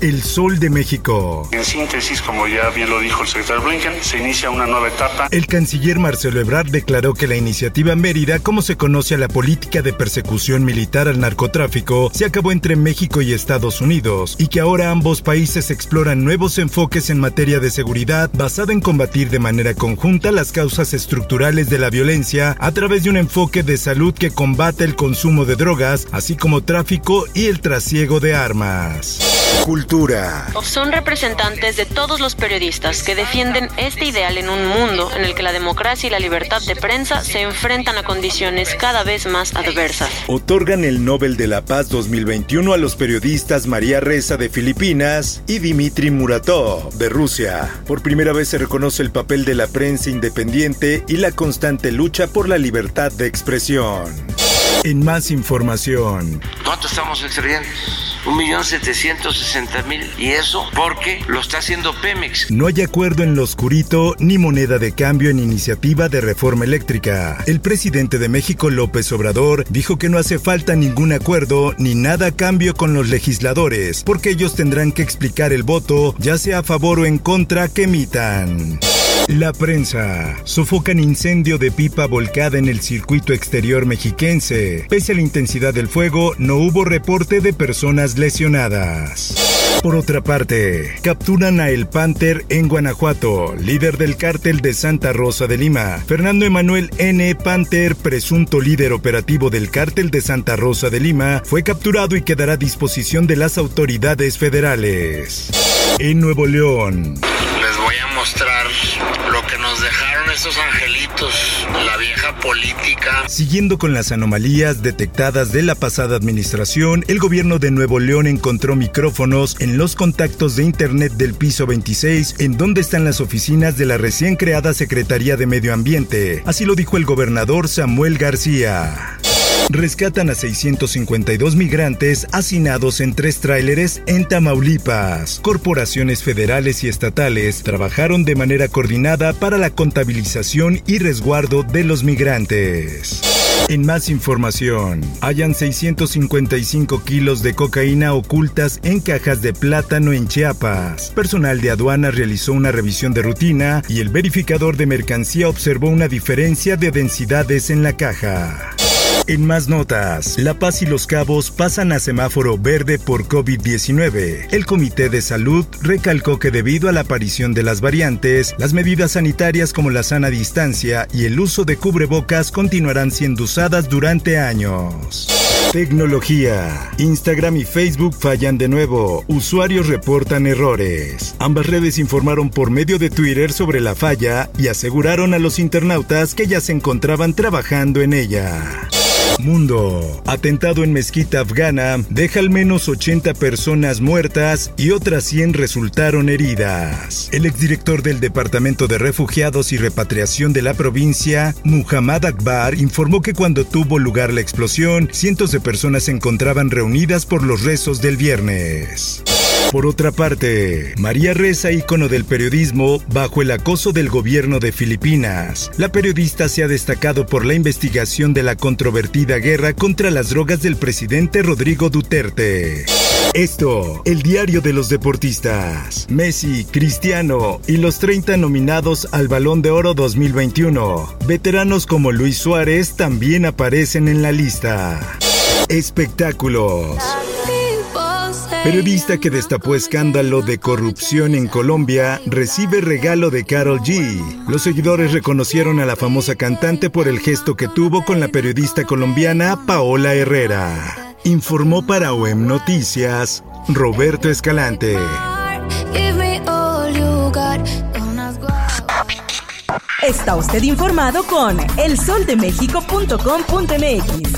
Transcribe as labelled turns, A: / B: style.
A: El Sol de México.
B: En síntesis, como ya bien lo dijo el secretario Blinken, se inicia una nueva etapa.
A: El canciller Marcelo Ebrard declaró que la iniciativa Mérida, como se conoce a la política de persecución militar al narcotráfico, se acabó entre México y Estados Unidos y que ahora ambos países exploran nuevos enfoques en materia de seguridad basada en combatir de manera conjunta las causas estructurales de la violencia a través de un enfoque de salud que combate el consumo de drogas, así como tráfico y el trasiego de armas. Cultura.
C: Son representantes de todos los periodistas que defienden este ideal en un mundo en el que la democracia y la libertad de prensa se enfrentan a condiciones cada vez más adversas.
A: Otorgan el Nobel de la Paz 2021 a los periodistas María Reza de Filipinas y Dmitry Muratov de Rusia. Por primera vez se reconoce el papel de la prensa independiente y la constante lucha por la libertad de expresión. En más información.
D: ¿Cuánto estamos extrayendo? Un millón setecientos sesenta mil. Y eso porque lo está haciendo Pemex.
A: No hay acuerdo en lo oscurito ni moneda de cambio en iniciativa de reforma eléctrica. El presidente de México, López Obrador, dijo que no hace falta ningún acuerdo ni nada a cambio con los legisladores, porque ellos tendrán que explicar el voto, ya sea a favor o en contra, que emitan. La prensa. Sofocan incendio de pipa volcada en el circuito exterior mexiquense. Pese a la intensidad del fuego, no hubo reporte de personas lesionadas. Por otra parte, capturan a El Panther en Guanajuato, líder del cártel de Santa Rosa de Lima. Fernando Emanuel N. Panther, presunto líder operativo del cártel de Santa Rosa de Lima, fue capturado y quedará a disposición de las autoridades federales. En Nuevo León.
D: Les voy a mostrar estos angelitos, la vieja política.
A: Siguiendo con las anomalías detectadas de la pasada administración, el gobierno de Nuevo León encontró micrófonos en los contactos de Internet del piso 26, en donde están las oficinas de la recién creada Secretaría de Medio Ambiente. Así lo dijo el gobernador Samuel García. Rescatan a 652 migrantes hacinados en tres tráileres en Tamaulipas. Corporaciones federales y estatales trabajaron de manera coordinada para la contabilización y resguardo de los migrantes. En más información, hayan 655 kilos de cocaína ocultas en cajas de plátano en Chiapas. Personal de aduana realizó una revisión de rutina y el verificador de mercancía observó una diferencia de densidades en la caja. En más notas, La Paz y Los Cabos pasan a semáforo verde por COVID-19. El Comité de Salud recalcó que debido a la aparición de las variantes, las medidas sanitarias como la sana distancia y el uso de cubrebocas continuarán siendo usadas durante años. Tecnología. Instagram y Facebook fallan de nuevo. Usuarios reportan errores. Ambas redes informaron por medio de Twitter sobre la falla y aseguraron a los internautas que ya se encontraban trabajando en ella. Mundo. Atentado en mezquita afgana deja al menos 80 personas muertas y otras 100 resultaron heridas. El exdirector del Departamento de Refugiados y Repatriación de la provincia, Muhammad Akbar, informó que cuando tuvo lugar la explosión, cientos de personas se encontraban reunidas por los rezos del viernes. Por otra parte, María Reza, ícono del periodismo, bajo el acoso del gobierno de Filipinas. La periodista se ha destacado por la investigación de la controvertida guerra contra las drogas del presidente Rodrigo Duterte. Esto, el diario de los deportistas. Messi, Cristiano y los 30 nominados al Balón de Oro 2021. Veteranos como Luis Suárez también aparecen en la lista. Espectáculos. Periodista que destapó escándalo de corrupción en Colombia recibe regalo de Carol G. Los seguidores reconocieron a la famosa cantante por el gesto que tuvo con la periodista colombiana Paola Herrera. Informó para OEM Noticias Roberto Escalante.
E: Está usted informado con elsoldemexico.com.mx.